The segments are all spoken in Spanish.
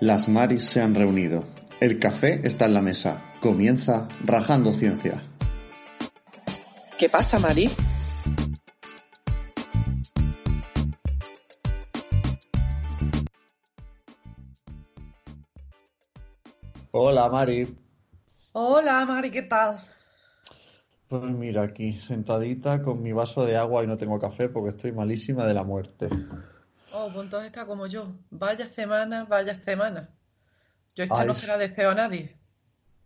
Las Maris se han reunido. El café está en la mesa. Comienza Rajando Ciencia. ¿Qué pasa, Mari? Hola, Mari. Hola, Mari, ¿qué tal? Pues mira, aquí sentadita con mi vaso de agua y no tengo café porque estoy malísima de la muerte. Oh, pues entonces está como yo. Vaya semana, vaya semana. Yo esta Ay, no se la deseo a nadie.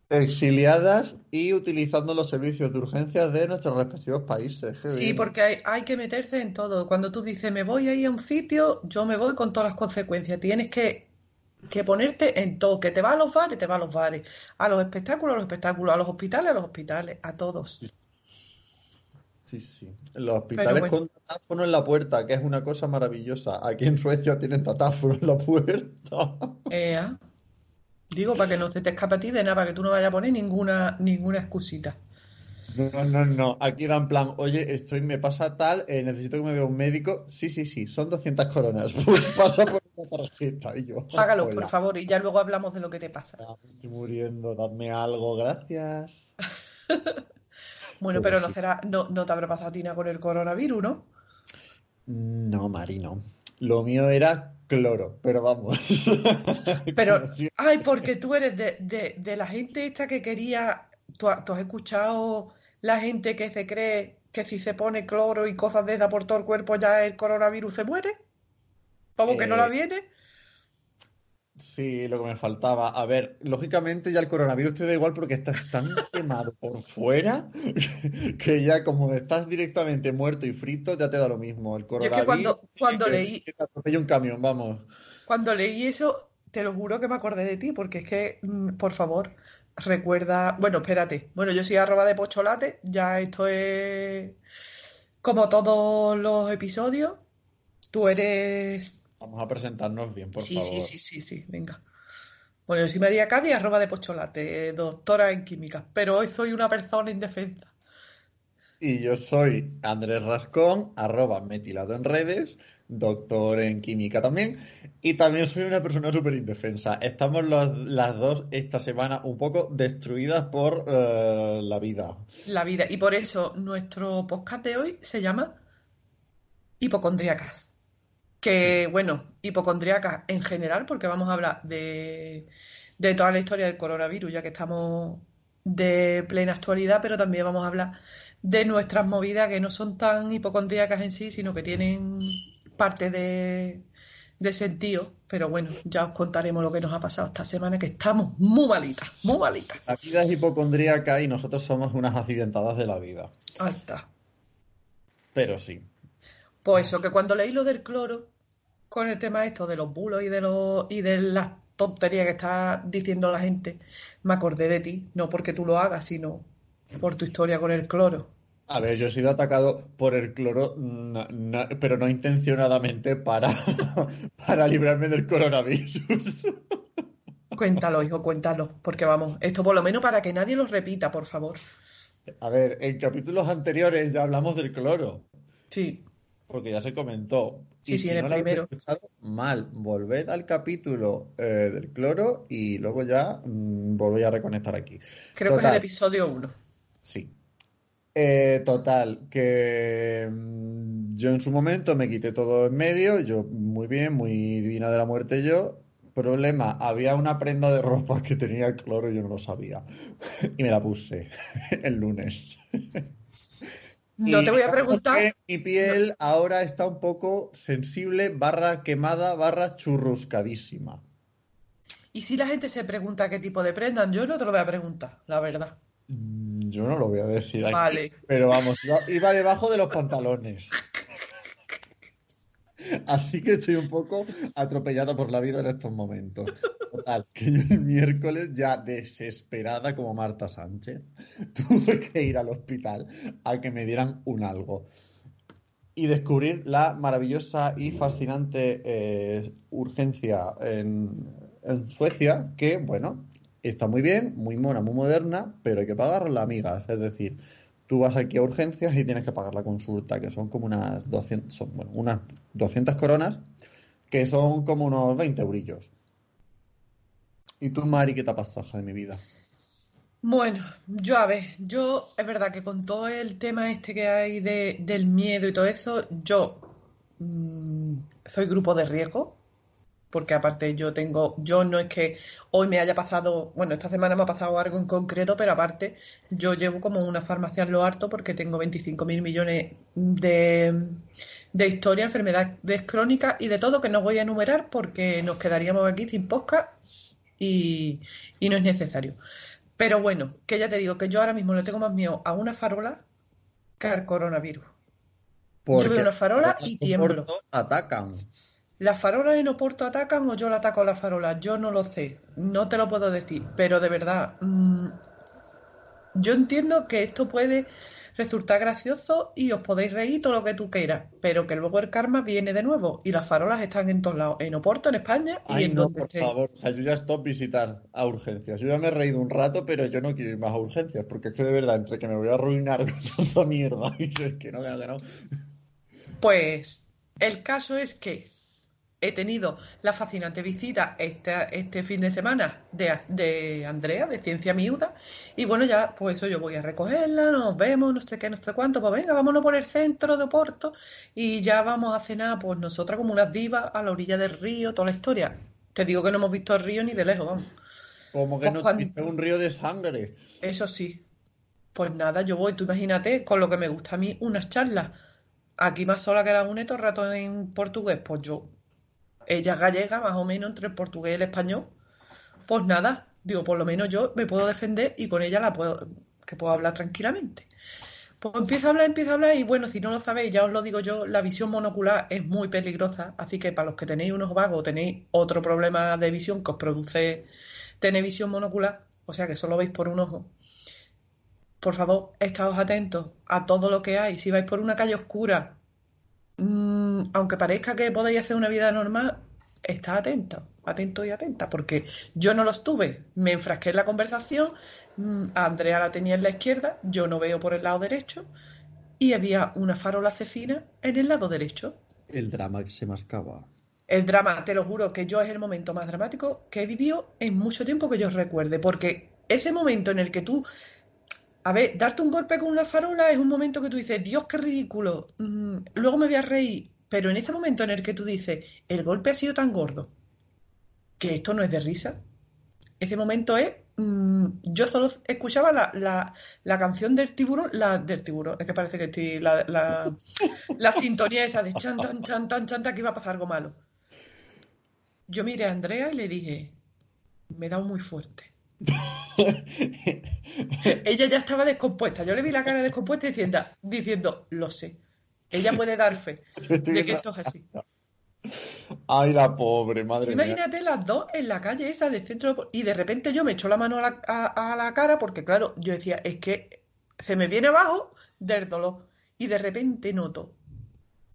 Exiliadas y utilizando los servicios de urgencia de nuestros respectivos países. Qué Sí, bien. porque hay, hay que meterse en todo. Cuando tú dices me voy a ir a un sitio, yo me voy con todas las consecuencias. Tienes que, que ponerte en todo. Que te va a los bares, te va a los bares. A los espectáculos, a los espectáculos. A los hospitales, a los hospitales. A todos. Sí, sí. Los hospitales bueno. con datáfono en la puerta, que es una cosa maravillosa. Aquí en Suecia tienen datáfono en la puerta. Ea. Digo, para que no se te escape a ti de nada, para que tú no vayas a poner ninguna, ninguna excusita. No, no, no. Aquí era en plan, oye, estoy, me pasa tal, eh, necesito que me vea un médico. Sí, sí, sí, son 200 coronas. Pues pasa por una tarjeta. Y yo, Págalo, por favor, y ya luego hablamos de lo que te pasa. estoy muriendo, dadme algo, gracias. Bueno, pero no sí. será, no, no te habrá pasado a ti nada con el coronavirus, ¿no? No, Mari, no. Lo mío era cloro, pero vamos. Pero, ay, porque tú eres de, de, de la gente esta que quería, ¿tú, ha- tú has escuchado la gente que se cree que si se pone cloro y cosas de esa por todo el cuerpo ya el coronavirus se muere? ¿Cómo que no la Eh, viene? Sí, lo que me faltaba. A ver, lógicamente ya el coronavirus te da igual porque estás tan quemado por fuera que ya como estás directamente muerto y frito, ya te da lo mismo. El Yo es que coronavirus cuando, cuando que, leí, que te un camión, vamos. Cuando leí eso, te lo juro que me acordé de ti, porque es que, mm, por favor, recuerda. Bueno, espérate. Bueno, yo soy arroba de pocholate, ya esto es como todos los episodios. Tú eres. Vamos a presentarnos bien, por Sí, sí, favor. sí, sí, sí, venga. Bueno, yo soy María Cádiz, arroba de pocholate, doctora en química, pero hoy soy una persona indefensa. Y yo soy Andrés Rascón, arroba metilado en redes, doctor en química también, y también soy una persona súper indefensa. Estamos los- las dos esta semana un poco destruidas por eh, la vida. La vida. Y por eso nuestro podcast de hoy se llama Hipocondríacas. Que, bueno, hipocondríacas en general, porque vamos a hablar de, de toda la historia del coronavirus, ya que estamos de plena actualidad, pero también vamos a hablar de nuestras movidas que no son tan hipocondríacas en sí, sino que tienen parte de, de sentido. Pero bueno, ya os contaremos lo que nos ha pasado esta semana, que estamos muy malitas, muy malitas. La vida es hipocondríaca y nosotros somos unas accidentadas de la vida. Ahí está. Pero sí. Pues eso, que cuando leí lo del cloro, con el tema esto de los bulos y de los y de las tonterías que está diciendo la gente, me acordé de ti, no porque tú lo hagas, sino por tu historia con el cloro. A ver, yo he sido atacado por el cloro, pero no intencionadamente para, para librarme del coronavirus. Cuéntalo, hijo, cuéntalo, porque vamos, esto por lo menos para que nadie lo repita, por favor. A ver, en capítulos anteriores ya hablamos del cloro, Sí, porque ya se comentó. Sí, Y sí, si en el no primero. mal, volved al capítulo eh, del cloro y luego ya mm, volvéis a reconectar aquí. Creo que es el episodio uno. sí. Eh, total, que mm, yo en su momento me quité todo en medio, yo muy bien, muy divina de la muerte yo. Problema, había una prenda de ropa que tenía cloro y yo no lo sabía. Y me la puse el lunes. No te voy a preguntar, mi piel ahora está un poco sensible, barra quemada, barra churruscadísima. y si la gente se pregunta qué tipo de prendan, yo no te lo voy a preguntar, la verdad. Mm, Yo no lo voy a decir aquí, Vale. pero vamos, iba, debajo de los pantalones. Así que estoy un poco atropellada por la vida en estos momentos. Total, que yo el miércoles, ya desesperada como Marta Sánchez, tuve que ir al hospital a que me dieran un algo. Y descubrir la maravillosa y fascinante eh, urgencia en, Suecia, que, bueno, está muy bien, muy mona, muy moderna, pero hay que pagarla, amigas. Es decir, tú vas aquí a urgencias y tienes que pagar la consulta, que son como unas 200, bueno, unas 200 coronas, que son como unos 20 eurillos. ¿Y tú, Mari, qué te ha pasado de mi vida? Bueno, yo a ver, yo es verdad que con todo el tema este que hay de, del miedo y todo eso, yo mmm, soy grupo de riesgo, porque aparte yo tengo, yo no es que hoy me haya pasado, bueno, esta semana me ha pasado algo en concreto, pero aparte yo llevo como una farmacia en lo harto porque tengo 25 mil millones de, de historia, enfermedades crónicas y de todo que no voy a enumerar porque nos quedaríamos aquí sin posca y, y no es necesario. Pero bueno, que ya te digo que yo ahora mismo le tengo más miedo a una farola que al coronavirus. Porque yo veo una farola y tiemblo. Atacan. ¿Las farolas en Oporto atacan o yo la ataco a las farolas? Yo no lo sé, no te lo puedo decir, pero de verdad, mmm, yo entiendo que esto puede resultar gracioso y os podéis reír todo lo que tú quieras, pero que luego el karma viene de nuevo y las farolas están en todos lados, en Oporto, en España y Ay, en no, donde por esté. favor. O sea, yo ya stop visitar a urgencias. Yo ya me he reído un rato, pero yo no quiero ir más a urgencias, porque es que de verdad, entre que me voy a arruinar con tanta mierda y que es que no, que no, que no. Pues el caso es que he tenido la fascinante visita este, este fin de semana de, de Andrea, de Ciencia Miuda, y bueno, ya, pues eso, yo voy a recogerla, nos vemos, no sé qué, no sé cuánto, pues venga, vámonos por el centro de Oporto y ya vamos a cenar, pues nosotras como unas divas a la orilla del río, toda la historia. Te digo que no hemos visto el río ni de lejos, vamos. Como que Pues nos cuando- un río de sangre. Eso sí. Pues nada, yo voy, tú imagínate, con lo que me gusta a mí, unas charlas. Aquí más sola que la une todo el rato en portugués, pues yo. Ella gallega, más o menos, entre el portugués y el español. Pues nada, digo, por lo menos yo me puedo defender y con ella la puedo, que puedo hablar tranquilamente. Pues empiezo a hablar, empiezo a hablar y bueno, si no lo sabéis, ya os lo digo yo, la visión monocular es muy peligrosa, así que para los que tenéis unos vagos, tenéis otro problema de visión que os produce tener visión monocular, o sea que solo veis por un ojo, por favor, estaos atentos a todo lo que hay. Si vais por una calle oscura, mm, aunque parezca que podéis hacer una vida normal, estad atentos, atentos y atentas, porque yo no lo estuve. Me enfrasqué en la conversación, mm, a Andrea la tenía en la izquierda, yo no veo por el lado derecho, y había una farola asesina en el lado derecho. El drama que se mascaba. El drama, te lo juro, que yo es el momento más dramático que he vivido en mucho tiempo que yo recuerde, porque ese momento en el que tú, a ver, darte un golpe con una farola es un momento que tú dices, Dios, qué ridículo, mm, luego me voy a reír, pero en ese momento en el que tú dices, el golpe ha sido tan gordo, que esto no es de risa, ese momento es, mm, yo solo escuchaba la, la, la canción del tiburón, la del tiburón, es que parece que estoy, la, la, sintonía esa de chan, tan, chan, tan, chan, que iba a pasar algo malo. Yo miré a Andrea y le dije, me he dado muy fuerte. Ella ya estaba descompuesta. Yo le vi la cara descompuesta diciendo, diciendo, lo sé. Ella puede dar fe de que viendo- esto es así. Ay, la pobre, madre mía. imagínate las dos en la calle esa del centro y de repente yo me echo la mano a la, a- a la cara porque claro, yo decía, es que se me viene abajo del dolor y de repente noto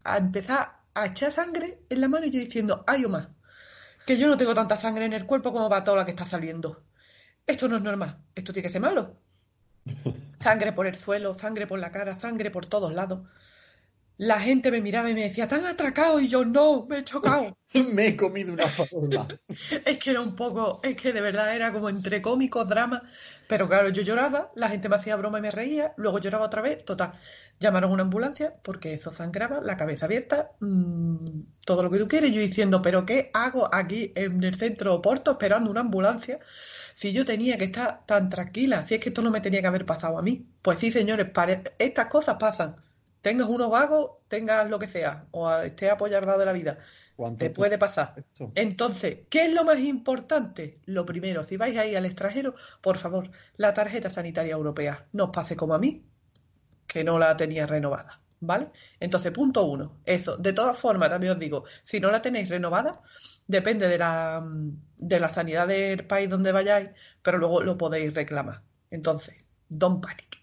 a empezar a echar sangre en la mano y yo diciendo, ay, Omar, que yo no tengo tanta sangre en el cuerpo como para toda la que está saliendo. Esto no es normal, esto tiene que ser malo. Sangre por el suelo, sangre por la cara, sangre por todos lados. La gente me miraba y me decía, ¿tan atracado? Y yo, no, me he chocado. Me he comido una farola. Es que era un poco, es que de verdad era como entre cómico, drama, pero claro, yo lloraba, la gente me hacía broma y me reía, luego lloraba otra vez, total, llamaron a una ambulancia porque eso sangraba, la cabeza abierta, mm, todo lo que tú quieres, yo diciendo, pero ¿qué hago aquí en el centro de Oporto esperando una ambulancia? Si yo tenía que estar tan tranquila, si es que esto no me tenía que haber pasado a mí. Pues sí, señores, estas cosas pasan. Tengas unos vagos, tengas lo que sea, o estés apoyardado de la vida. ¿Cuánto Te puede pasar. esto? Entonces, ¿qué es lo más importante? Lo primero, si vais ahí al extranjero, por favor, la tarjeta sanitaria europea. No os pase como a mí, que no la tenía renovada. ¿vale? Entonces, punto uno, eso. De todas formas, también os digo, si no la tenéis renovada, depende de la, de la sanidad del país donde vayáis, pero luego lo podéis reclamar. Entonces, don't panic.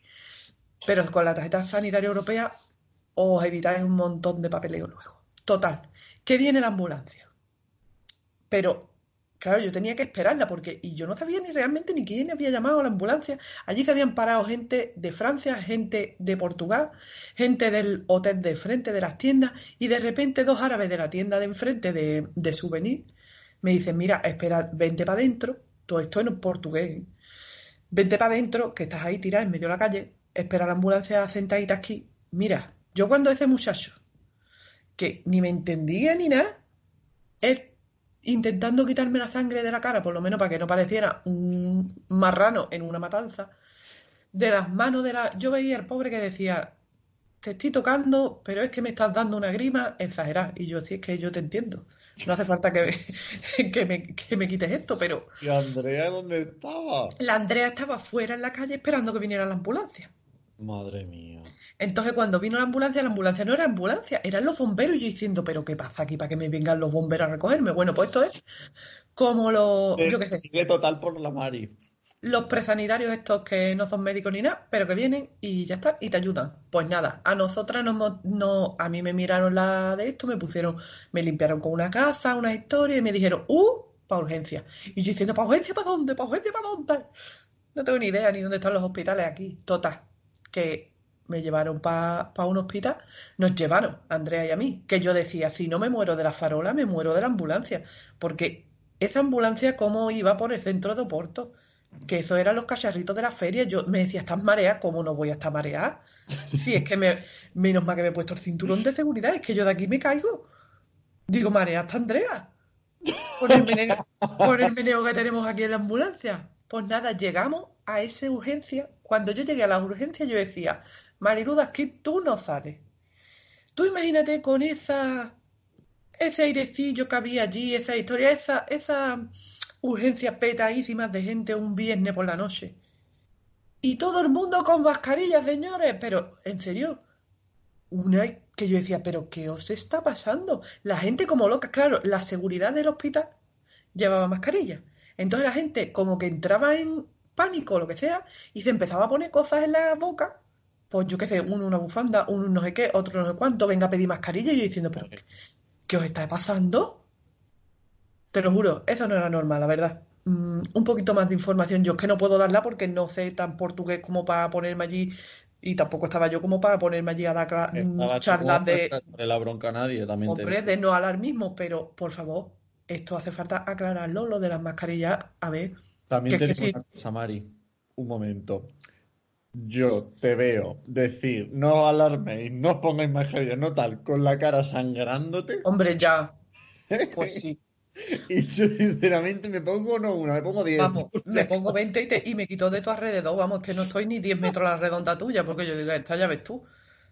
Pero con la tarjeta sanitaria europea os evitáis un montón de papeleo luego. Total, que viene la ambulancia. Pero Claro, yo tenía que esperarla porque y yo no sabía ni realmente ni quién había llamado a la ambulancia. Allí se habían parado gente de Francia, gente de Portugal, gente del hotel de frente de las tiendas y de repente dos árabes de la tienda de enfrente de, de souvenir me dicen, mira, espera, vente para adentro, todo esto en portugués, vente para adentro, que estás ahí tirada en medio de la calle, espera la ambulancia sentadita aquí. Mira, yo cuando ese muchacho, que ni me entendía ni nada, él intentando quitarme la sangre de la cara, por lo menos para que no pareciera un marrano en una matanza, de las manos de la... Yo veía al pobre que decía, te estoy tocando, pero es que me estás dando una grima exagerada. Y yo, sí, es que yo te entiendo. No hace falta que, que, me, que me quites esto, pero... ¿Y Andrea dónde estaba? La Andrea estaba fuera en la calle esperando que viniera la ambulancia. Madre mía. Entonces, cuando vino la ambulancia, la ambulancia no era ambulancia, eran los bomberos. Y yo diciendo, ¿pero qué pasa aquí para que me vengan los bomberos a recogerme? Bueno, pues esto es como los. yo qué sé. total por la Mari. Los presanitarios estos que no son médicos ni nada, pero que vienen y ya está, y te ayudan. Pues nada, a nosotras nos, no, a mí me miraron la de esto, me pusieron, me limpiaron con una casa, una historia, y me dijeron, ¡uh! Para urgencia. Y yo diciendo, ¿para urgencia para dónde? ¿Para urgencia para dónde? No tengo ni idea ni dónde están los hospitales aquí. Total. Que me llevaron para un hospital, nos llevaron, Andrea y a mí, que yo decía, si no me muero de la farola, me muero de la ambulancia, porque esa ambulancia cómo iba por el centro de Oporto, que eso eran los cacharritos de la feria, yo me decía, ¿estás mareada? ¿Cómo no voy a estar mareada? Si es que me, menos mal que me he puesto el cinturón de seguridad, es que yo de aquí me caigo. Digo, mareada está Andrea. Por el, meneo, por el meneo que tenemos aquí en la ambulancia. Pues nada, llegamos a esa urgencia. Cuando yo llegué a la urgencia, yo decía, Mariluda, que tú no sales. Tú imagínate con esa, ese airecillo que había allí, esa historia, esa, esa urgencia petadísima de gente un viernes por la noche. Y todo el mundo con mascarillas, señores. Pero, en serio, una que yo decía, pero ¿qué os está pasando? La gente como loca, claro, la seguridad del hospital llevaba mascarilla. Entonces la gente como que entraba en pánico lo que sea y se empezaba a poner cosas en la boca pues yo qué sé, uno una bufanda, uno no sé qué, otro no sé cuánto, venga a pedir mascarilla y yo diciendo, pero ¿qué, os está pasando? Te lo juro, eso no era normal, la verdad. Mm, un poquito más de información, yo es que no puedo darla porque no sé tan portugués como para ponerme allí y tampoco estaba yo como para ponerme allí a dar mm, charlas de... la bronca a nadie, también. Hombre, de no mismo, pero por favor, esto hace falta aclararlo, lo de las mascarillas, a ver. También te digo un momento yo te veo decir, no alarméis, no pongáis mascarilla, no tal, con la cara sangrándote. Hombre, ya. Pues sí. y yo sinceramente me pongo no una, me pongo 10. Vamos, me pongo 20 y, me quito de tu alrededor, vamos, que no estoy ni 10 metros a la redonda tuya, porque yo digo, esta ya ves tú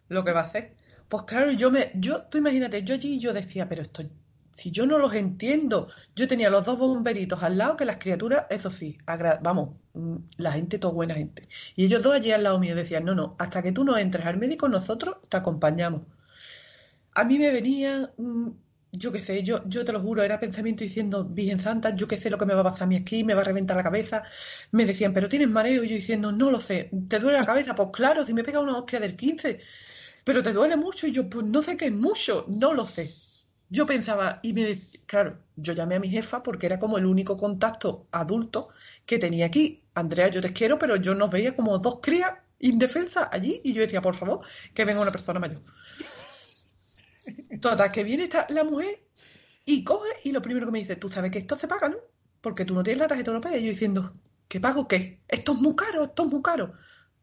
lo que va a hacer. Pues claro, yo me, yo, tú imagínate, yo allí yo decía, pero estoy si yo no los entiendo. Yo tenía los dos bomberitos al lado, que las criaturas, eso sí, vamos, mm, la gente, toda buena gente. Y ellos dos allí al lado mío decían, no, no, hasta que tú no entres al médico, nosotros te acompañamos. A mí me venía, mm, yo qué sé, yo, yo te lo juro, era pensamiento diciendo, Virgen Santa, yo qué sé lo que me va a pasar a mí aquí, me va a reventar la cabeza. Me decían, pero tienes mareo, y yo diciendo, no lo sé, ¿te duele la cabeza? Pues claro, si me pega una hostia del 15, pero te duele mucho, y yo, pues no sé qué es mucho, no lo sé yo pensaba, y me decía, claro, yo llamé a mi jefa porque era como el único contacto adulto que tenía aquí. Andrea, yo te quiero, pero yo nos veía como dos crías indefensas allí y yo decía, por favor, que venga una persona mayor. Total, que viene esta, la mujer y coge y lo primero que me dice, tú sabes que esto se paga, ¿no? Porque tú no tienes la tarjeta europea. Y yo diciendo, ¿qué pago qué? Esto es muy caro, esto es muy caro.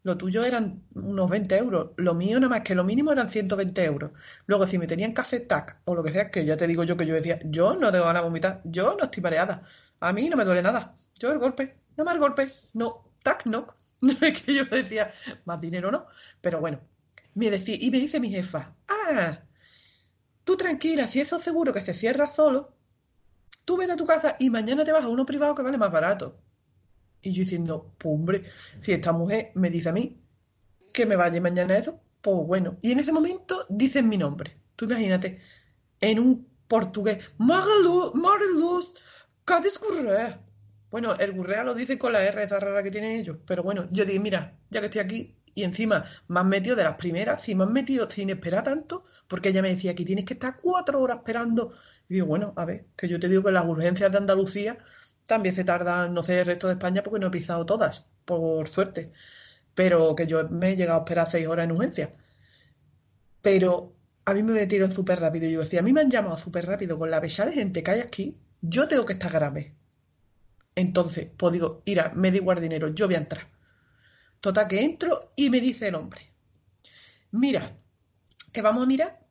Lo tuyo eran unos 20 euros. Lo mío nada más que lo mínimo eran 120 euros. Luego, si me tenían que hacer tac o lo que sea, que ya te digo yo que yo decía, yo no tengo ganas de vomitar, yo no estoy mareada. A mí no me duele nada. Yo el golpe, no más el golpe, no, tac, no. No es que yo decía, más dinero no. Pero bueno, me decía, y me dice mi jefa, ah, tú tranquila, si eso seguro que se cierra solo, tú vete a tu casa y mañana te vas a uno privado que vale más barato. Y yo diciendo, pues hombre, si esta mujer me dice a mí que me vaya mañana eso, Pues bueno, y en ese momento dicen mi nombre. Tú imagínate, en un portugués, Mariluz, Mariluz, Cádiz Gurrea. Bueno, el Gurrea lo dicen con la R esa rara que tienen ellos. Pero bueno, yo digo, mira, ya que estoy aquí, y encima me han metido de las primeras, si me han metido sin esperar tanto, porque ella me decía que tienes que estar cuatro horas esperando. Y digo, bueno, a ver, que yo te digo que las urgencias de Andalucía también se tardan, no sé, el resto de España porque no he pisado todas, por suerte. Pero que yo me he llegado a esperar seis horas en urgencia. Pero a mí me metieron súper rápido. Y yo decía, a mí me han llamado súper rápido con la pesada de gente que hay aquí, yo tengo que estar grave. Entonces, pues digo, mira, me da igual dinero, yo voy a entrar. Total, que entro y me dice el hombre, mira, que vamos a mirar.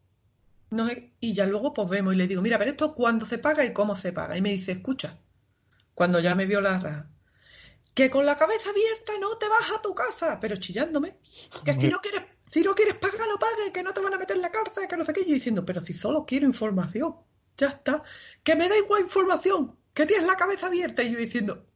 No y ya luego pues vemos y le digo, mira, pero esto cuándo se paga y cómo se paga. Y me dice, escucha, cuando ya me vio la raja, que con la cabeza abierta no te vas a tu casa, pero chillándome, que si no quieres, si no quieres pagar, no pagues, que no te van a meter en la cárcel, que no sé qué. Yo diciendo, pero si solo quiero información, ya está, que me da igual información, que tienes la cabeza abierta. Y yo diciendo,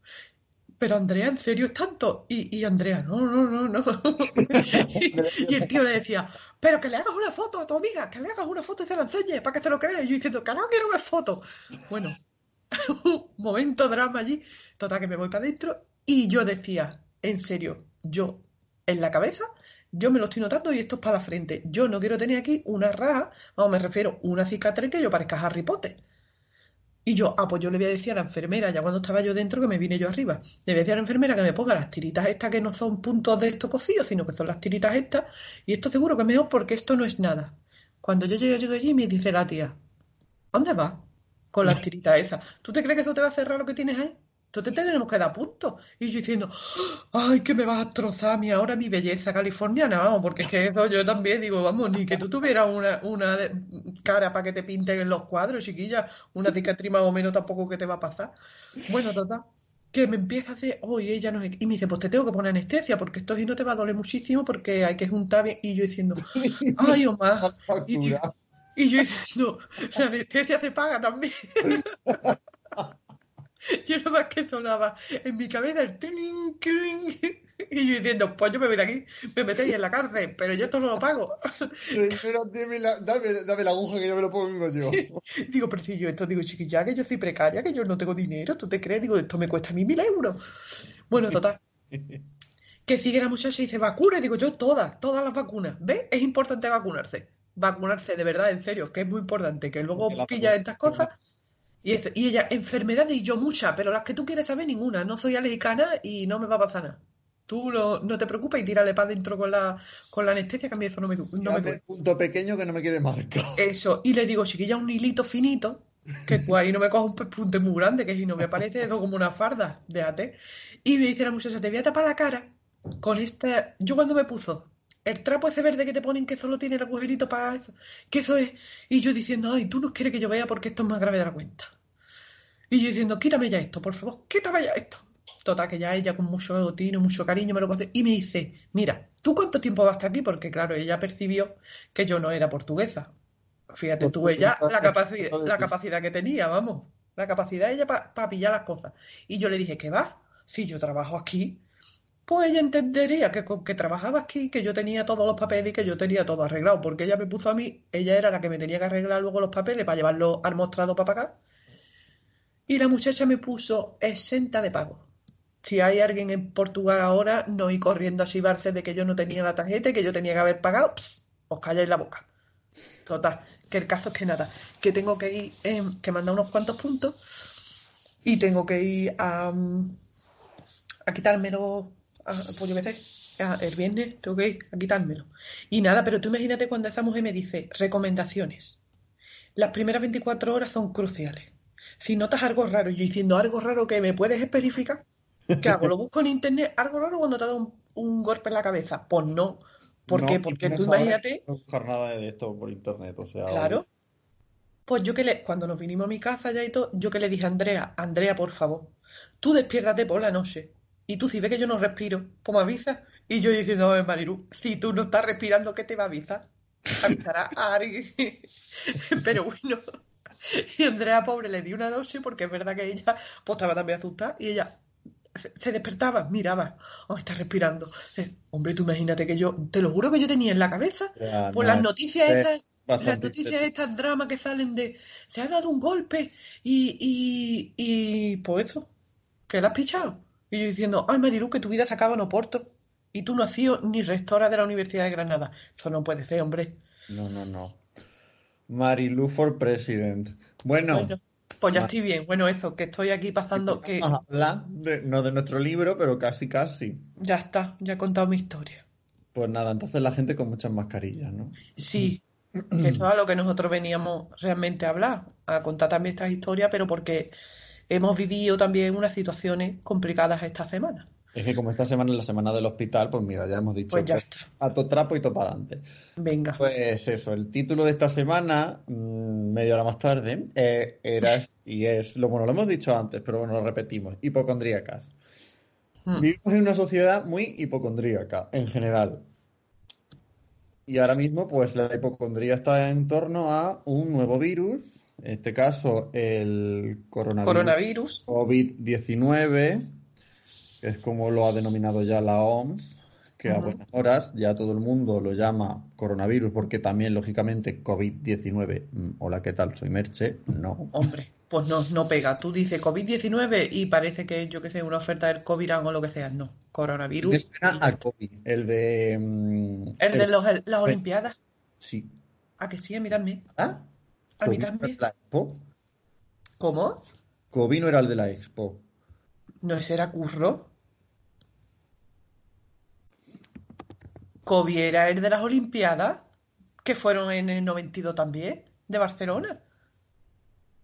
pero Andrea, ¿en serio es tanto? Y, y Andrea, no, no, no, no. y, el tío le decía, pero que le hagas una foto a tu amiga, que le hagas una foto y se la enseñe para que se lo crea. Y yo diciendo, que no quiero ver fotos. Bueno, un momento drama allí. Total, que me voy para adentro. Y yo decía, en serio, yo, en la cabeza, yo me lo estoy notando y esto es para la frente. Yo no quiero tener aquí una raja, vamos, me refiero, una cicatriz que yo parezca Harry Potter. Y yo, ah, pues yo le voy a decir a la enfermera, ya cuando estaba yo dentro, que me vine yo arriba. Le voy a decir a la enfermera que me ponga las tiritas estas que no son puntos de esto cocidos, sino que son las tiritas estas. Y esto seguro que es mejor porque esto no es nada. Cuando yo llego, allí, me dice la tía, ¿dónde vas? Con las tiritas esas. ¿Tú te crees que eso te va a cerrar lo que tienes ahí? te tenemos que dar punto. Y yo diciendo, ay, que me vas a destrozar a mí ahora mi belleza californiana, vamos, porque es que eso yo también digo, vamos, ni que tú tuvieras una, una cara para que te pinten en los cuadros, chiquilla, una cicatriz más o menos tampoco que te va a pasar. Bueno, total, que me empieza a hacer, oye, ella no Y me dice, pues te tengo que poner anestesia, porque esto sí no te va a doler muchísimo, porque hay que juntar bien. Y yo diciendo, ay, Omar. Y, y yo diciendo, la anestesia se paga también. Yo nada más que sonaba en mi cabeza el tling, y yo diciendo, pues yo me voy de aquí, me metéis en la cárcel, pero yo esto no lo pago. Pero dame la, dame, dame la aguja que yo me lo pongo yo. Digo, pero si yo esto digo, chiquilla, que yo soy precaria, que yo no tengo dinero, ¿tú te crees? Digo, esto me cuesta a mí mil euros. Bueno, total. Que sigue la muchacha y dice, vacuna, digo yo, todas, todas las vacunas. ¿Ves? Es importante vacunarse. Vacunarse de verdad, en serio, que es muy importante, que luego pilla estas cosas y, ella, enfermedades y yo muchas, pero las que tú quieres saber ninguna. No soy alérgica y no me va a pasar nada. Tú no te preocupes y tírale para adentro con la, con la anestesia, que a mí eso no me, no me punto pequeño que no me quede marcado. Eso. Y le digo, chiquilla, un hilito finito, que tú ahí no me cojas un punto muy grande, que si no me parece eso como una farda, déjate. Y me dice la muchacha, te voy a tapar la cara con esta... Yo cuando me puso el trapo ese verde que te ponen que solo tiene el agujerito para eso, que eso es. Y yo diciendo, ay, tú no quieres que yo vea porque esto es más grave de la cuenta. Y yo diciendo, quítame ya esto, por favor, quítame ya esto. Total, que ya ella con mucho tino, mucho cariño me lo coge y me dice, mira, ¿tú cuánto tiempo vas a estar aquí? Porque claro, ella percibió que yo no era portuguesa. Fíjate, tuve ya la, capacidad, la capacidad que tenía, vamos. La capacidad ella para pillar las cosas. Y yo le dije, ¿qué va? Si yo trabajo aquí, pues ella entendería que, que trabajaba aquí, que yo tenía todos los papeles y que yo tenía todo arreglado, porque ella me puso a mí, ella era la que me tenía que arreglar luego los papeles para llevarlos al mostrado para pagar, y la muchacha me puso exenta de pago. Si hay alguien en Portugal ahora, no ir corriendo a chivarse de que yo no tenía la tarjeta y que yo tenía que haber pagado, os calláis la boca. Total, que el caso es que nada, que tengo que ir, que mandar unos cuantos puntos y tengo que ir a, a quitármelo pues yo me sé, el viernes tengo que ir a quitármelo. Y nada, pero tú imagínate cuando esa mujer me dice recomendaciones. Las primeras 24 horas son cruciales. Si notas algo raro, yo diciendo algo raro que me puedes especificar, ¿qué hago? ¿Lo busco en internet? ¿Algo raro cuando te da un, golpe en la cabeza? Pues no. ¿Por qué? Porque tú imagínate. No buscar nada de esto por internet, o sea. Claro. Pues yo que le, cuando nos vinimos a mi casa ya y todo, yo que le dije a Andrea, Andrea, por favor, tú despiértate por la noche y tú si ves que yo no respiro, pues me avisas. Y yo diciendo, a Marilu, si tú no estás respirando, ¿qué te va a avisar? Avisará a alguien. Pero bueno. Y Andrea, pobre, le di una dosis porque es verdad que ella pues, estaba también asustada y ella se, despertaba, miraba, oh, está respirando. Eh, hombre, tú imagínate que yo, te lo juro que yo tenía en la cabeza, por las noticias estas, las noticias estas dramas que salen de, se ha dado un golpe y, y, y pues eso, que la has pichado. Y yo diciendo, ay Marilu, que tu vida se acaba en Oporto y tú no has sido ni rectora de la Universidad de Granada. Eso no puede ser, hombre. No, no, no. Marilu for President. Bueno, pues ya estoy bien. Bueno, eso, que estoy aquí pasando. Que... Habla no de nuestro libro, pero casi, casi. Ya está, ya he contado mi historia. Pues nada, entonces la gente con muchas mascarillas, ¿no? Sí, eso es a lo que nosotros veníamos realmente a hablar, a contar también estas historias, pero porque hemos vivido también unas situaciones complicadas esta semana. Es que como esta semana es la semana del hospital, pues mira, ya hemos dicho pues ya está. a to trapo y to para adelante. Venga. Pues eso, el título de esta semana, mm, media hora más tarde, eh, era y es, lo bueno, lo hemos dicho antes, pero bueno, lo repetimos, hipocondríacas. Hmm. Vivimos en una sociedad muy hipocondríaca, en general. Y ahora mismo, pues la hipocondría está en torno a un nuevo virus, en este caso el coronavirus, coronavirus. COVID-19 es como lo ha denominado ya la OMS, que a buenas horas ya todo el mundo lo llama coronavirus, porque también, lógicamente, COVID-19, mm, hola, ¿qué tal? Soy Merche, no. Hombre, pues no, no pega. Tú dices COVID-19 y parece que, yo que sé, una oferta del COVID o lo que sea. No, coronavirus. COVID, el de... Mm, el, de las Olimpiadas. Sí. ¿A que sí? A también. ¿Ah? A mí también. ¿Cómo? COVID no era el de la Expo. ¿No ese era Curro? Kobe era el de las Olimpiadas, que fueron en el 92 también, de Barcelona.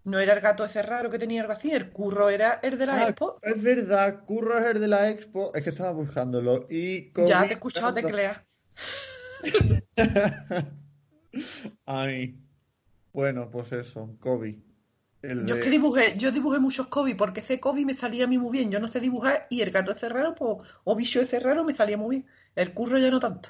No era el gato ese raro que tenía algo así, el curro era el de la ah, Expo. Es verdad, curro es el de la Expo, es que estaba buscándolo. Y ya te he escuchado teclear. Ay. Bueno, pues eso, Kobe. Yo que dibujé, yo dibujé muchos Kobe porque ese Kobe me salía a mí muy bien. Yo no sé dibujar y el gato raro, pues, o bicho raro me salía muy bien. El curro ya no tanto.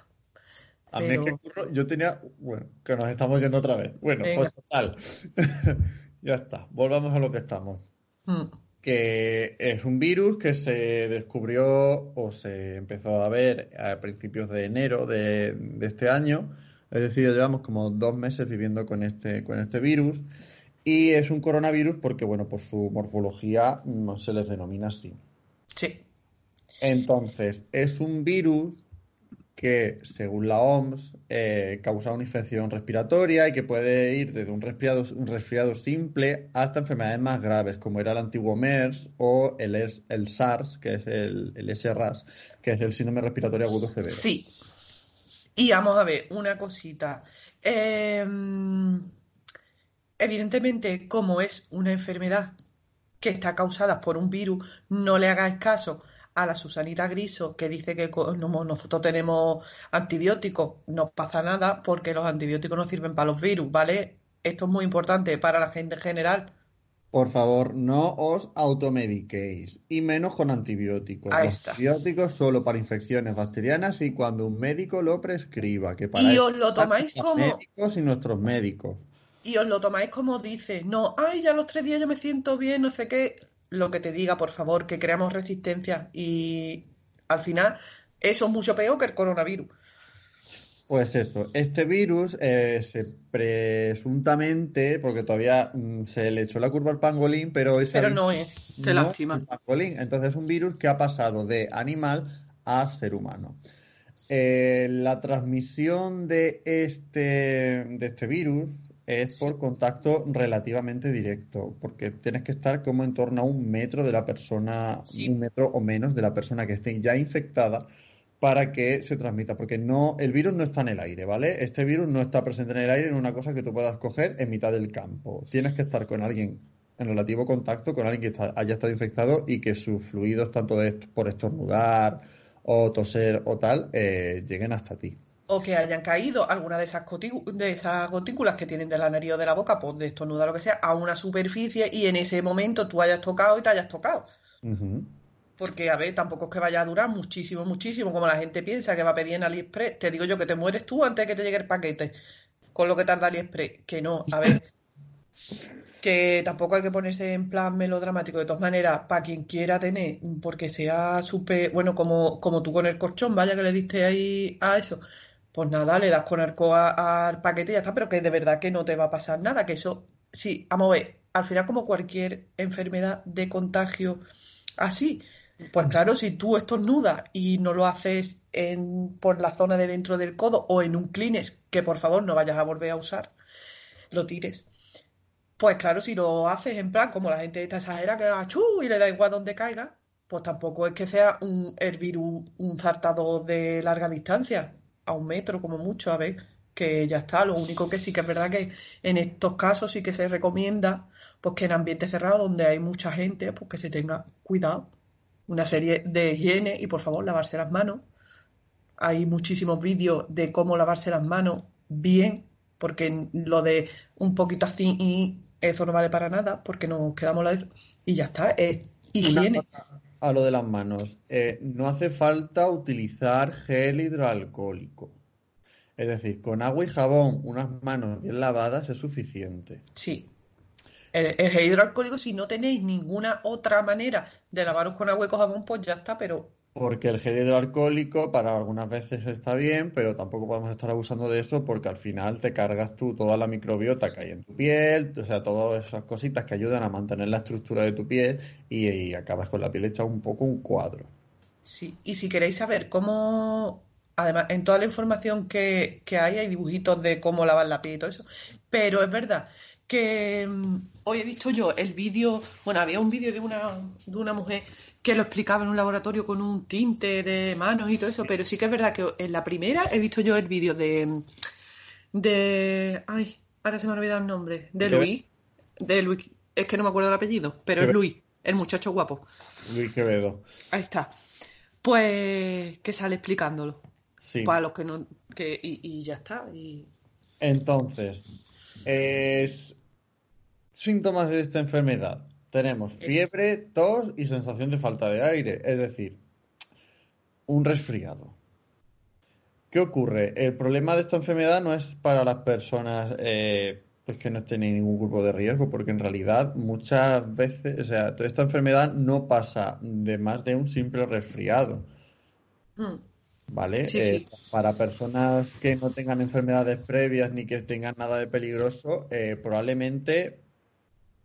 A mí es que curro, yo tenía. Bueno, que nos estamos yendo otra vez. Bueno, pues total. ya está. Volvamos a lo que estamos. Mm. Que es un virus que se descubrió o se empezó a ver a principios de enero de, este año. Es decir, llevamos como dos meses viviendo con este, con este virus. Y es un coronavirus porque, bueno, por su morfología no se les denomina así. Sí. Entonces, es un virus que, según la OMS, eh, causa una infección respiratoria y que puede ir desde un resfriado, un resfriado simple hasta enfermedades más graves, como era el antiguo MERS o el, el SARS, que es el, el SRAS, que es el síndrome respiratorio agudo severo. Sí. Y vamos a ver, una cosita. Em, evidentemente, como es una enfermedad que está causada por un virus, no le hagáis caso a la Susanita Griso que dice que nosotros tenemos antibióticos, no pasa nada porque los antibióticos no sirven para los virus, ¿vale? Esto es muy importante para la gente en general. Por favor, no os automediquéis y menos con antibióticos. Antibióticos solo para infecciones bacterianas y cuando un médico lo prescriba. Que para y os lo tomáis como médicos y nuestros médicos. Y os lo tomáis como dice, no, ay, ya los tres días yo me siento bien, no sé qué lo que te diga, por favor, que creamos resistencia y al final eso es mucho peor que el coronavirus. Pues eso, este virus eh, se presuntamente, porque todavía mm, se le echó la curva al pangolín, pero es... Pero no es, qué lástima. Pangolín. Entonces es un virus que ha pasado de animal a ser humano. Eh, la transmisión de este, de este virus es por contacto relativamente directo, porque tienes que estar como en torno a un metro de la persona, un metro o menos de la persona que esté ya infectada para que se transmita, porque no, el virus no está en el aire, ¿vale? Este virus no está presente en el aire en una cosa que tú puedas coger en mitad del campo. Tienes que estar con alguien en relativo contacto, con alguien que haya estado infectado y que sus fluidos, tanto de, por estornudar o toser o tal, eh, lleguen hasta ti o que hayan caído alguna de esas, de esas gotículas que tienen de la nariz o de la boca, pues de estornuda lo que sea, a una superficie y en ese momento tú hayas tocado y te hayas tocado. Porque, a ver, tampoco es que vaya a durar muchísimo, muchísimo, como la gente piensa que va a pedir en AliExpress. Te digo yo que te mueres tú antes de que te llegue el paquete, con lo que tarda AliExpress. Que no, a ver. que tampoco hay que ponerse en plan melodramático. De todas maneras, para quien quiera tener, porque sea súper, bueno, como, como tú con el colchón, vaya que le diste ahí a eso, pues nada, le das con arco al paquete y ya está, pero que de verdad que no te va a pasar nada, que eso, sí, vamos a ver, al final como cualquier enfermedad de contagio así, pues claro, si tú estornudas y no lo haces en, por la zona de dentro del codo o en un Kleenex, que por favor no vayas a volver a usar, lo tires. Pues claro, si lo haces en plan como la gente está exagera que achú y le da igual donde caiga, pues tampoco es que sea un, el virus un zartado de larga distancia, a un metro como mucho, a ver, que ya está. Lo único que sí que es verdad que en estos casos sí que se recomienda pues que en ambientes cerrados donde hay mucha gente, pues que se tenga cuidado una serie de higiene y por favor lavarse las manos. Hay muchísimos vídeos de cómo lavarse las manos bien, porque lo de un poquito así y eso no vale para nada, porque nos quedamos la... y ya está, es higiene. A lo de las manos, eh, no hace falta utilizar gel hidroalcohólico. Es decir, con agua y jabón, unas manos bien lavadas es suficiente. Sí, el, gel hidroalcohólico, si no tenéis ninguna otra manera de lavaros con agua y con jabón, pues ya está, pero porque el gel hidroalcohólico para algunas veces está bien, pero tampoco podemos estar abusando de eso porque al final te cargas tú toda la microbiota que hay en tu piel, o sea, todas esas cositas que ayudan a mantener la estructura de tu piel y, acabas con la piel hecha un poco un cuadro. Sí, y si queréis saber cómo, además, en toda la información que, que hay hay dibujitos de cómo lavar la piel y todo eso, pero es verdad que mm, hoy he visto yo el vídeo, bueno, había un vídeo de una, de una mujer que lo explicaba en un laboratorio con un tinte de manos y todo eso, pero sí que es verdad que en la primera he visto yo el vídeo de, de, ay, ahora se me ha olvidado el nombre, de Luis, de Luis, es que no me acuerdo el apellido, pero es Luis, el muchacho guapo. Luis Quevedo. Ahí está. Pues que sale explicándolo. Sí. Para los que no, que, y, y ya está. Y... Entonces, es Síntomas de esta enfermedad. Tenemos fiebre, tos y sensación de falta de aire, es decir, un resfriado. ¿Qué ocurre? El problema de esta enfermedad no es para las personas eh, pues que no estén en ningún grupo de riesgo, porque en realidad muchas veces, o sea, toda esta enfermedad no pasa de más de un simple resfriado. Hmm. ¿Vale? Eh, para personas que no tengan enfermedades previas ni que tengan nada de peligroso, eh, probablemente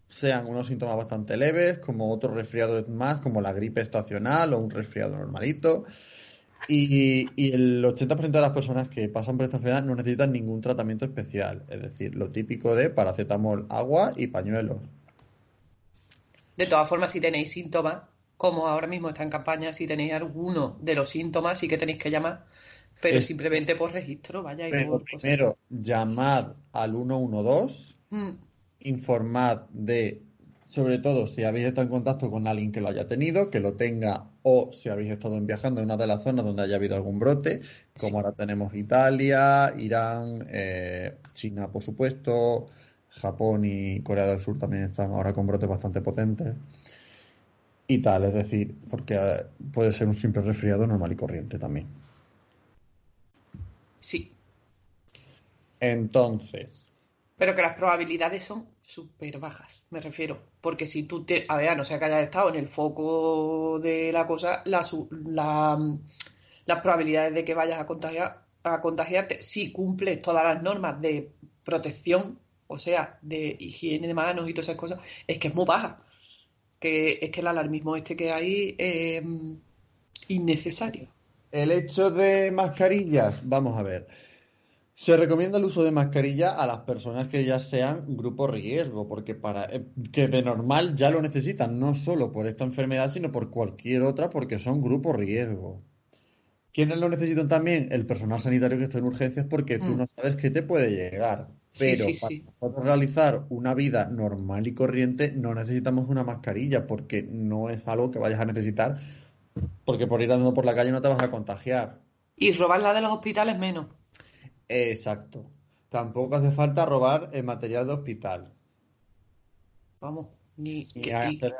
sean unos síntomas bastante leves, como otros resfriados más, como la gripe estacional o un resfriado normalito. Y, el 80% de las personas que pasan por esta enfermedad no necesitan ningún tratamiento especial, es decir, lo típico de paracetamol, agua y pañuelos. De todas formas, si tenéis síntomas, como ahora mismo está en campaña, si tenéis alguno de los síntomas, sí que tenéis que llamar, pero simplemente por registro, vaya. Y pero primero, llamar al 112 informar de, sobre todo, si habéis estado en contacto con alguien que lo haya tenido, que lo tenga, o si habéis estado viajando en una de las zonas donde haya habido algún brote, como ahora tenemos Italia, Irán, eh, China, por supuesto, Japón y Corea del Sur también están ahora con brotes bastante potentes. Y tal, es decir, porque eh, puede ser un simple resfriado normal y corriente también. Sí. La pero que las probabilidades son súper bajas, me refiero. Porque si tú te. A ver, no sé que hayas estado en el foco de la cosa, la, las probabilidades de que vayas a, contagiar, a contagiarte, si cumples todas las normas de protección, o sea, de higiene de manos y todas esas cosas, es que es muy baja. Que es que el alarmismo este que hay es innecesario. El hecho de mascarillas, vamos a ver. Se recomienda el uso de mascarilla a las personas que ya sean grupo riesgo, porque para eh, que de normal ya lo necesitan, no solo por esta enfermedad, sino por cualquier otra, porque son grupo riesgo. ¿Quiénes lo necesitan también? El personal sanitario que está en urgencias, porque tú mm. no sabes qué te puede llegar. Pero para realizar una vida normal y corriente no necesitamos una mascarilla, porque no es algo que vayas a necesitar, porque por ir andando por la calle no te vas a contagiar. Y robarla de los hospitales menos. Exacto. Tampoco hace falta robar el material de hospital. Vamos, ni,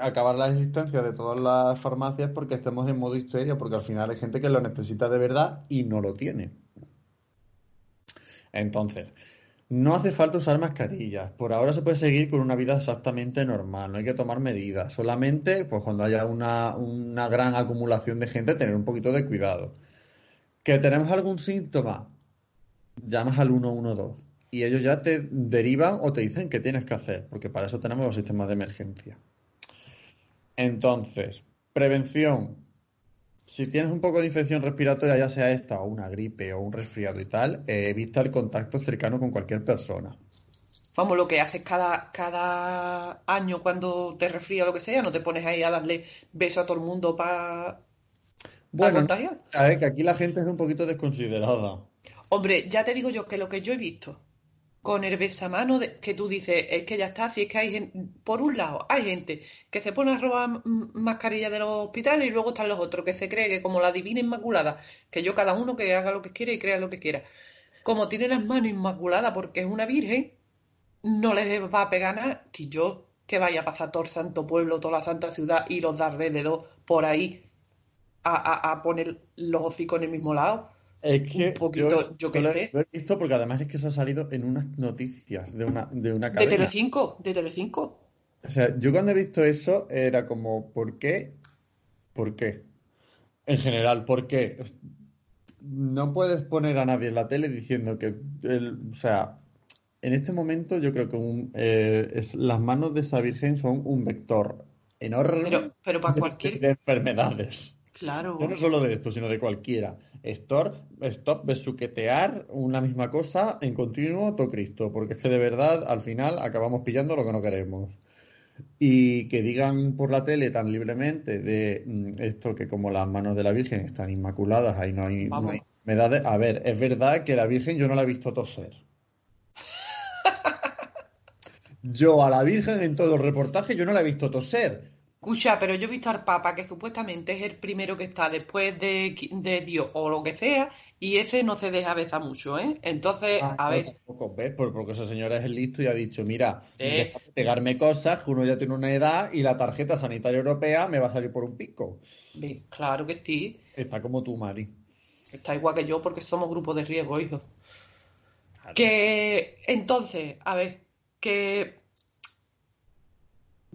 acabar la existencia de todas las farmacias porque estemos en modo histeria, porque al final hay gente que lo necesita de verdad y no lo tiene. Entonces, No hace falta usar mascarillas. Por ahora se puede seguir con una vida exactamente normal. No hay que tomar medidas. Solamente, pues cuando haya una, una gran acumulación de gente, tener un poquito de cuidado. ¿Que tenemos algún síntoma? Llamas al 112 y ellos ya te derivan o te dicen qué tienes que hacer, porque para eso tenemos los sistemas de emergencia. Entonces, prevención. Si tienes un poco de infección respiratoria, ya sea esta o una gripe o un resfriado y tal, eh, evita el contacto cercano con cualquier persona. Vamos, lo que haces cada, cada año cuando te resfría o lo que sea, no te pones ahí a darle beso a todo el mundo para bueno, contagiar. A que aquí la gente es un poquito desconsiderada. Hombre, ya te digo yo que lo que yo he visto con el besamano de, que tú dices, es que ya está, si es que hay por un lado, hay gente que se pone a robar mascarillas de los hospitales y luego están los otros que se cree que como la divina inmaculada, que yo cada uno que haga lo que quiera y crea lo que quiera, como tiene las manos inmaculadas porque es una virgen, no les va a pegar nada, que yo que vaya a pasar todo el santo pueblo, toda la santa ciudad y los de alrededor por ahí a, a poner los hocicos en el mismo lado es que un poquito, yo, qué sé. Lo he visto porque además es que eso ha salido en unas noticias de una, de una cadena. De Telecinco, de Telecinco. O sea, yo cuando he visto eso era como, ¿por qué? ¿Por qué? En general, ¿por qué? No puedes poner a nadie en la tele diciendo que, o sea, en este momento yo creo que eh, las manos de esa virgen son un vector enorme pero, para cualquier... de enfermedades. Claro. No solo de esto, sino de cualquiera. Stop, stop, besuquetear una misma cosa en continuo, todo Cristo, porque es que de verdad al final acabamos pillando lo que no queremos. Y que digan por la tele tan libremente de mm, esto que como las manos de la Virgen están inmaculadas, ahí no hay, no hay humedades. A ver, es verdad que la Virgen yo no la he visto toser. Yo a la Virgen en todo el reportaje yo no la he visto toser. Escucha, pero yo he visto al Papa que supuestamente es el primero que está después de, Dios o lo que sea, y ese no se deja besar mucho, ¿eh? Entonces, ah, a ver. Tampoco, ¿ves? Porque esa señora es listo y ha dicho: Mira, eh. pegarme cosas, uno ya tiene una edad y la tarjeta sanitaria europea me va a salir por un pico. Claro que sí. Está como tú, Mari. Está igual que yo porque somos grupo de riesgo, hijo. Que entonces, a ver, que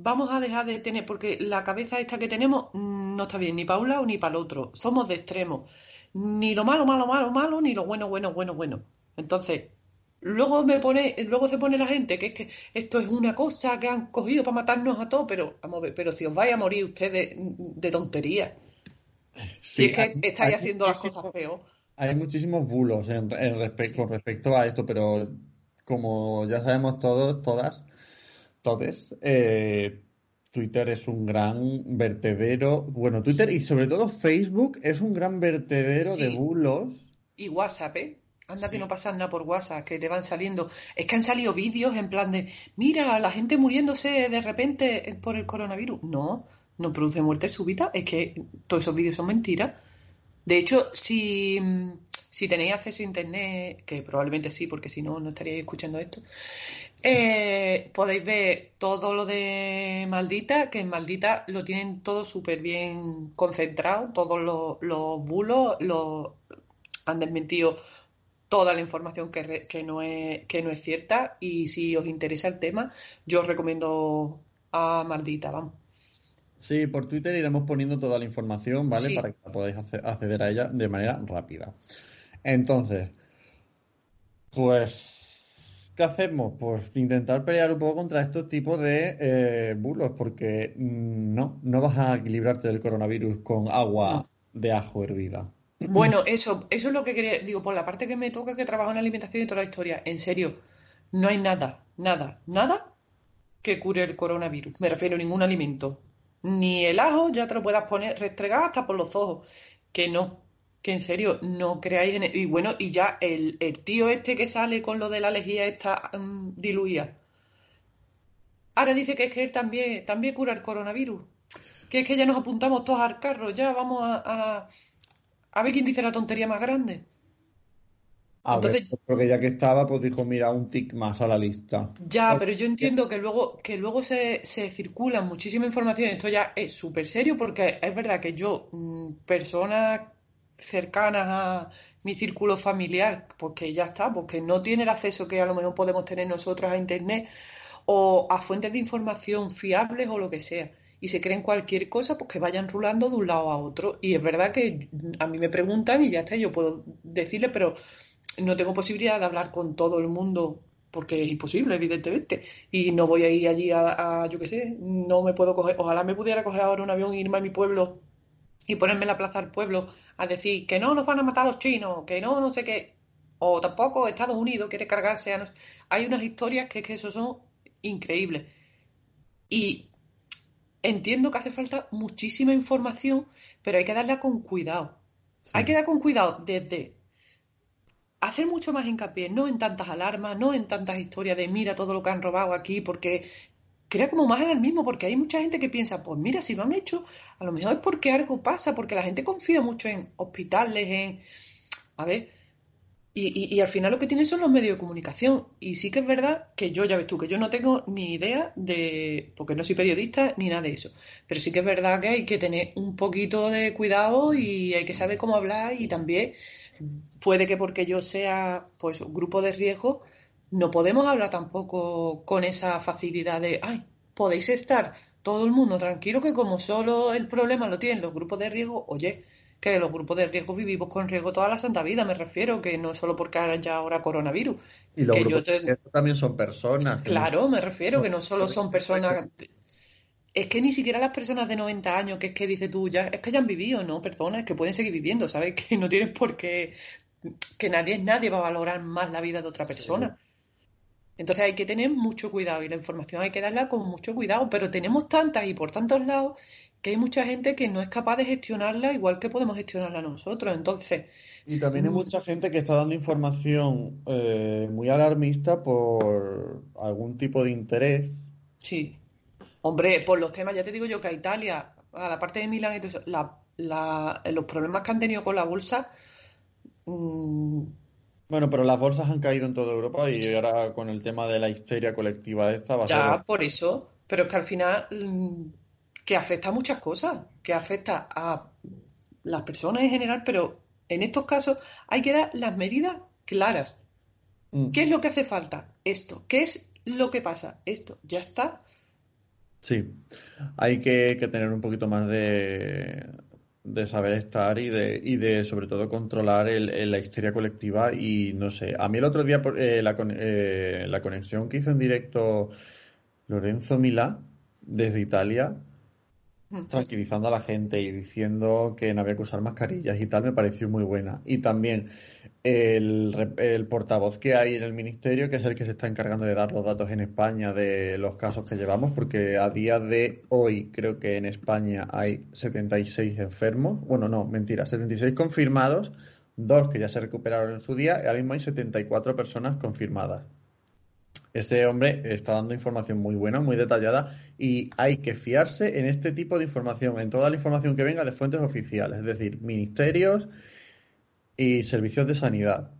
vamos a dejar de tener, porque la cabeza esta que tenemos no está bien ni para un lado ni para el otro. Somos de extremo. Ni lo malo, malo, malo, malo, ni lo bueno, bueno, bueno, bueno. Entonces, luego me pone, luego se pone la gente que es que esto es una cosa que han cogido para matarnos a todos, pero vamos a ver, pero si os vais a morir ustedes de, tonterías. si es que estáis haciendo las cosas peor. Hay muchísimos bulos en, respecto, con respecto a esto, pero como ya sabemos todos, todas, entonces, eh, Twitter es un gran vertedero. Bueno, Twitter y sobre todo Facebook es un gran vertedero de bulos. Y WhatsApp, ¿eh? Anda que no pasa nada por WhatsApp, que te van saliendo. Es que han salido vídeos en plan de, mira, la gente muriéndose de repente por el coronavirus. No, no produce muerte súbita. Es que todos esos vídeos son mentiras. De hecho, si, si tenéis acceso a Internet, que probablemente sí, porque si no, no estaríais escuchando esto, eh, podéis ver todo lo de Maldita, que en Maldita lo tienen todo súper bien concentrado, todos los, bulos lo han desmentido toda la información que, no es, que no es cierta y si os interesa el tema, yo os recomiendo a Maldita, vamos. Sí, por Twitter iremos poniendo toda la información, ¿vale? Para que podáis acceder a ella de manera rápida. Entonces, pues ¿Qué hacemos? Pues intentar pelear un poco contra estos tipos de eh, bulos, porque mm, no, no vas a equilibrarte del coronavirus con agua de ajo hervida. Bueno, eso, eso es lo que quería, digo, por la parte que me toca que trabajo en alimentación y toda la historia, en serio, no hay nada, nada, nada que cure el coronavirus. Me refiero a ningún alimento. Ni el ajo ya te lo puedas poner restregado hasta por los ojos. Que no, que en serio no creáis en... Y bueno, y ya el, tío este que sale con lo de la lejía está mm, diluida. Ahora dice que es que él también, también cura el coronavirus. Que es que ya nos apuntamos todos al carro, ya vamos a, a, ver quién dice la tontería más grande. A Entonces, ver, porque ya que estaba, pues dijo, mira, un tic más a la lista. Ya, pero yo entiendo que luego, que luego se, se circula muchísima información. Esto ya es súper serio porque es verdad que yo, mm, persona cercanas a mi círculo familiar, porque ya está, porque no tiene el acceso que a lo mejor podemos tener nosotros a Internet o a fuentes de información fiables o lo que sea. Y se creen cualquier cosa, pues que vayan rulando de un lado a otro. Y es verdad que a mí me preguntan y ya está, yo puedo decirle, pero no tengo posibilidad de hablar con todo el mundo porque es imposible, evidentemente. Y no voy a ir allí a, yo qué sé, no me puedo coger, ojalá me pudiera coger ahora un avión e irme a mi pueblo y ponerme en la plaza del pueblo a decir que no nos van a matar los chinos, que no, no sé qué. O tampoco Estados Unidos quiere cargarse a... Hay unas historias que, que eso son increíbles. Y entiendo que hace falta muchísima información, pero hay que darla con cuidado. Hay que dar con cuidado desde hacer mucho más hincapié, no en tantas alarmas, no en tantas historias de mira todo lo que han robado aquí, porque crea como más mismo, porque hay mucha gente que piensa, pues mira, si lo han hecho, a lo mejor es porque algo pasa, porque la gente confía mucho en hospitales, en... A ver, y, y, al final lo que tienen son los medios de comunicación. Y sí que es verdad que yo, ya ves tú, que yo no tengo ni idea de, porque no soy periodista ni nada de eso, pero sí que es verdad que hay que tener un poquito de cuidado y hay que saber cómo hablar y también puede que porque yo sea pues un grupo de riesgo, no podemos hablar tampoco con esa facilidad de, ay, podéis estar todo el mundo tranquilo que como solo el problema lo tienen los grupos de riesgo, oye, que los grupos de riesgo vivimos con riesgo toda la santa vida, me refiero, que no solo porque haya ahora coronavirus. Y los grupos de riesgo también son personas. Claro, me refiero, que no solo son personas es que ni siquiera las personas de 90 años, que es que dice tú, ya, es que hayan vivido, no, perdona, es que pueden seguir viviendo, ¿sabes? Que no tienes por qué, que nadie nadie va a valorar más la vida de otra persona. Entonces hay que tener mucho cuidado y la información hay que darla con mucho cuidado, pero tenemos tantas y por tantos lados que hay mucha gente que no es capaz de gestionarla igual que podemos gestionarla nosotros. Entonces. Y también hay mucha gente que está dando información eh, muy alarmista por algún tipo de interés. Sí. Hombre, por los temas, ya te digo yo que a Italia, a la parte de Milán, entonces, los problemas que han tenido con la bolsa. Mm, bueno, pero las bolsas han caído en toda Europa y ahora con el tema de la histeria colectiva esta va a Ya, por eso. Pero es que al final, mm, que afecta a muchas cosas, que afecta a las personas en general, pero en estos casos hay que dar las medidas claras. Mm. ¿Qué es lo que hace falta? Esto. ¿Qué es lo que pasa? Esto. Ya está. Sí, hay que, tener un poquito más de, saber estar y de, y de sobre todo controlar el, la histeria colectiva y no sé, a mí el otro día eh, la, eh, la conexión que hizo en directo Lorenzo Milá desde Italia tranquilizando a la gente y diciendo que no había que usar mascarillas y tal, me pareció muy buena. Y también el, portavoz que hay en el ministerio, que es el que se está encargando de dar los datos en España de los casos que llevamos, porque a día de hoy creo que en España hay 76 enfermos. Bueno, no, mentira, 76 confirmados, dos que ya se recuperaron en su día, y ahora mismo hay 74 personas confirmadas. Ese hombre está dando información muy buena, muy detallada y hay que fiarse en este tipo de información, en toda la información que venga de fuentes oficiales, es decir, ministerios y servicios de sanidad.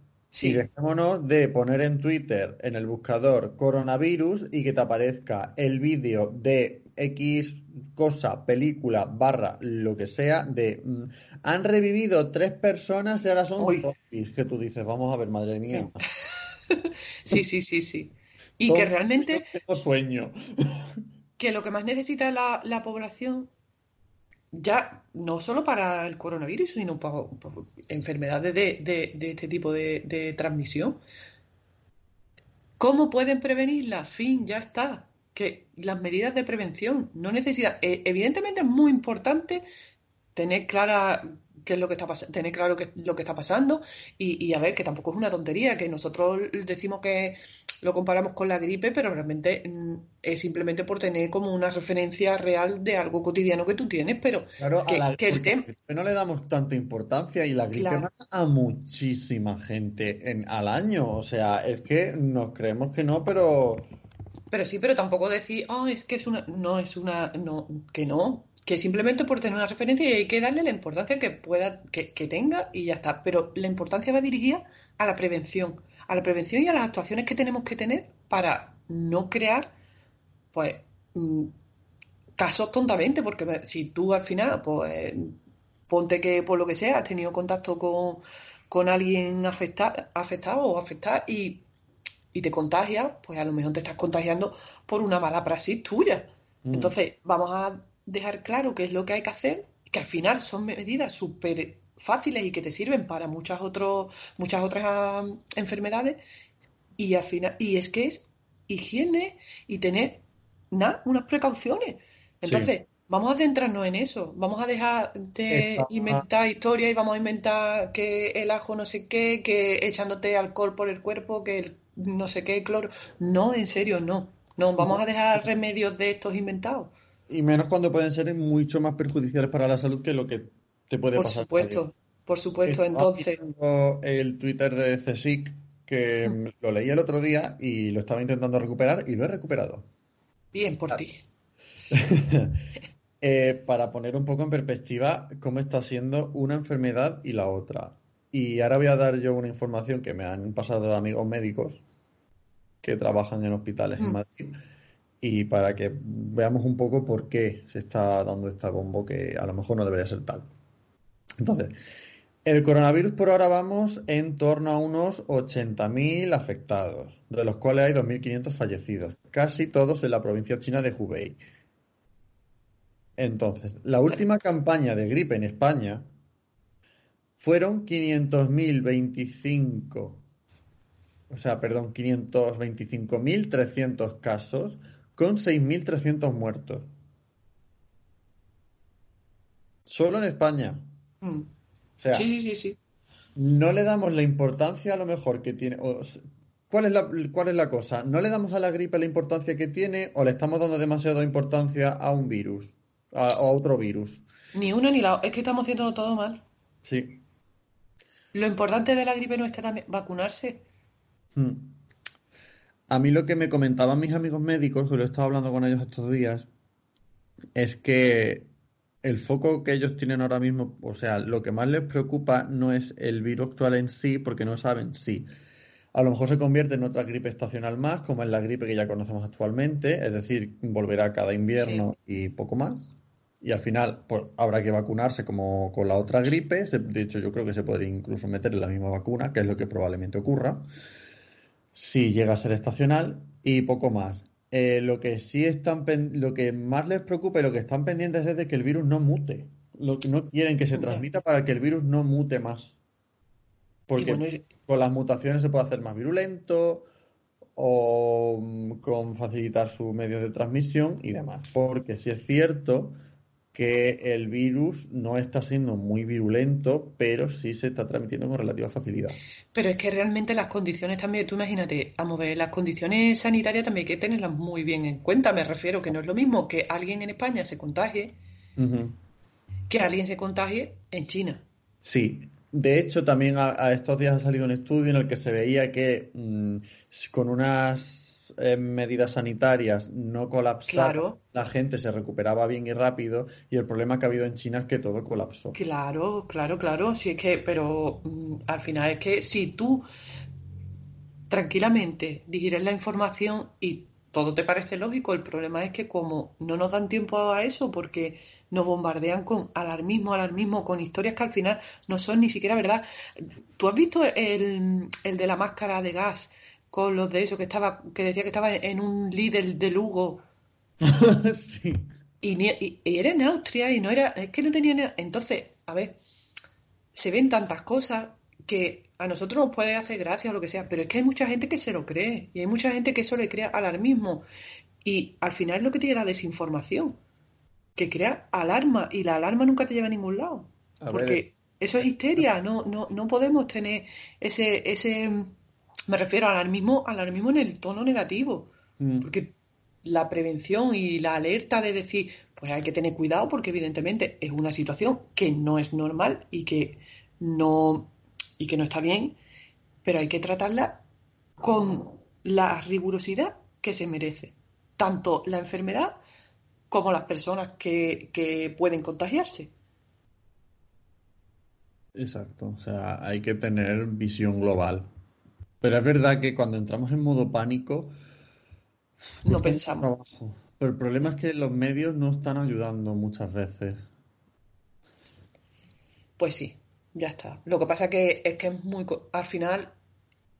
Y dejémonos de poner en Twitter, en el buscador coronavirus y que te aparezca el vídeo de X cosa, película, barra, lo que sea, de mm, han revivido tres personas y ahora son zombies. Que tú dices, vamos a ver, madre mía. sí, sí, sí, sí. Y que realmente... sueño. Que lo que más necesita la, la población, ya no solo para el coronavirus, sino para, enfermedades de, este tipo de, transmisión, ¿cómo pueden prevenirla? Fin, ya está. Que las medidas de prevención no necesitan. E, evidentemente es muy importante tener clara qué es lo que está pasando, tener claro qué lo que está pasando y, y, a ver que tampoco es una tontería, que nosotros decimos que lo comparamos con la gripe, pero realmente mm, es simplemente por tener como una referencia real de algo cotidiano que tú tienes, pero claro, que, el tema... no le damos tanta importancia y la gripe mata a muchísima gente en, al año, o sea, es que nos creemos que no, pero... Pero sí, pero tampoco decir, oh, es que es una, no, es una, no, que no, que simplemente por tener una referencia y hay que darle la importancia que pueda, que, que tenga y ya está, pero la importancia va dirigida a la prevención a la prevención y a las actuaciones que tenemos que tener para no crear, pues, mm, casos tontamente, porque si tú al final, pues, ponte que por lo que sea has tenido contacto con, con alguien afecta, afectado o afectada y, y te contagias, pues a lo mejor te estás contagiando por una mala praxis tuya. Mm. Entonces, vamos a dejar claro qué es lo que hay que hacer, que al final son medidas súper fáciles y que te sirven para muchas, otros, muchas otras enfermedades. Y al final, y es que es higiene y tener unas precauciones. Entonces, vamos a centrarnos en eso. Vamos a dejar de inventar historias y vamos a inventar que el ajo no sé qué, que echándote alcohol por el cuerpo, que el no sé qué, cloro. No, en serio, no. No, vamos a dejar remedios de estos inventados. Y menos cuando pueden ser mucho más perjudiciales para la salud que lo que te puede Por pasar. supuesto, por supuesto. Estaba Entonces, el Twitter de CSIC, que Mm. lo leí el otro día y lo estaba intentando recuperar y lo he recuperado. bien por ti. Eh, para poner un poco en perspectiva cómo está siendo una enfermedad y la otra. Y ahora voy a dar yo una información que me han pasado amigos médicos que trabajan en hospitales en Mm. Madrid y para que veamos un poco por qué se está dando esta bombo que a lo mejor no debería ser tal. Entonces, el coronavirus por ahora vamos en torno a unos 80.000 afectados, de los cuales hay 2.500 fallecidos, casi todos en la provincia china de Hubei. Entonces, la última campaña de gripe en España fueron 500.025, o sea, perdón, 525.300 casos con 6.300 muertos. Solo en España. Mm. O sea, Sí, sí, sí, sí. no le damos la importancia a lo mejor que tiene. o ¿cuál es la, cuál es la cosa? ¿No le damos a la gripe la importancia que tiene o le estamos dando demasiada importancia a un virus? A, a otro virus. Ni uno ni la otra. Es que estamos haciendo todo mal. Sí. Lo importante de la gripe no está también vacunarse. Hmm. A mí lo que me comentaban mis amigos médicos, que lo he estado hablando con ellos estos días, es que el foco que ellos tienen ahora mismo, o sea, lo que más les preocupa no es el virus actual en sí, porque no saben si a lo mejor se convierte en otra gripe estacional más, como es la gripe que ya conocemos actualmente, es decir, volverá cada invierno y poco más. Y al final, pues habrá que vacunarse como con la otra gripe. De hecho, yo creo que se podría incluso meter en la misma vacuna, que es lo que probablemente ocurra si llega a ser estacional y poco más. Eh, lo que sí están, lo que más les preocupa y lo que están pendientes es de que el virus no mute. Lo que no quieren que se transmita para que el virus no mute más. Porque Y bueno, y- con las mutaciones se puede hacer más virulento o mm, con facilitar sus medios de transmisión y demás. Porque sí es cierto que el virus no está siendo muy virulento, pero sí se está transmitiendo con relativa facilidad. Pero es que realmente las condiciones también, tú imagínate, vamos a ver, las condiciones sanitarias también hay que tenerlas muy bien en cuenta. Me refiero que no es lo mismo que alguien en España se contagie que alguien se contagie en China. Sí, de hecho también a, a estos días ha salido un estudio en el que se veía que mm, con unas eh, medidas sanitarias no colapsaba, Claro. la gente se recuperaba bien y rápido y el problema que ha habido en China es que todo colapsó. Claro, claro, claro. Sí es que, pero mm, al final es que si tú tranquilamente digieres la información y todo te parece lógico, el problema es que como no nos dan tiempo a eso porque nos bombardean con alarmismo, alarmismo, con historias que al final no son ni siquiera verdad. ¿Tú has visto el, el de la máscara de gas con los de eso que estaba, que decía que estaba en un líder de Lugo? Sí, Y, ni- y- y era en Austria y no era, es que no tenía ni- Entonces, a ver, se ven tantas cosas que a nosotros nos puede hacer gracia o lo que sea, pero es que hay mucha gente que se lo cree y hay mucha gente que eso le crea alarmismo. Y al final es lo que tiene la desinformación, que crea alarma y la alarma nunca te lleva a ningún lado, A ver, porque eso es histeria, no, no, no podemos tener ese, ese, me refiero al alarmismo, alarmismo en el tono negativo. mm, Porque la prevención y la alerta de decir, pues hay que tener cuidado porque evidentemente es una situación que no es normal y que no, y que no está bien, pero hay que tratarla con la rigurosidad que se merece, tanto la enfermedad como las personas que, que pueden contagiarse. exacto, o sea, hay que tener visión global. Pero es verdad que cuando entramos en modo pánico, No pensamos. trabajo. Pero el problema es que los medios no están ayudando muchas veces. Pues sí, Ya está. Lo que pasa que es que es muy... Al final,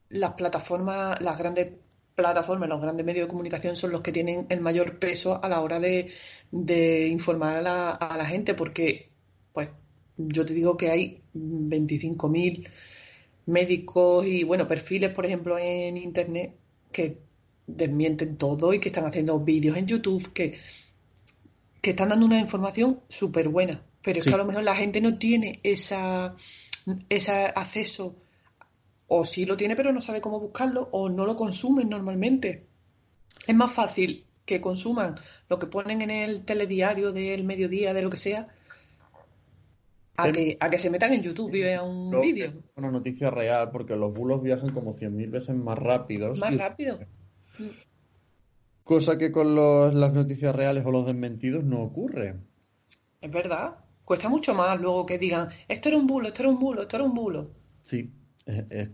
las plataformas, las grandes plataformas, los grandes medios de comunicación son los que tienen el mayor peso a la hora de, informar a la, a la, gente, porque, pues, yo te digo que hay 25.000 médicos y, bueno, perfiles, por ejemplo, en Internet que desmienten todo y que están haciendo vídeos en YouTube que, que están dando una información súper buena. Pero es que a lo mejor la gente no tiene esa, ese acceso o sí lo tiene pero no sabe cómo buscarlo o no lo consumen normalmente. Es más fácil que consuman lo que ponen en el telediario del mediodía, de lo que sea, a, que, a que se metan en YouTube y vean un vídeo. Una noticia real, porque los bulos viajan como 100.000 veces más rápidos. Más rápido. Cosa que con los, las noticias reales o los desmentidos no ocurre. Es verdad. Cuesta mucho más luego que digan, esto era un bulo, esto era un bulo, esto era un bulo. Sí, es,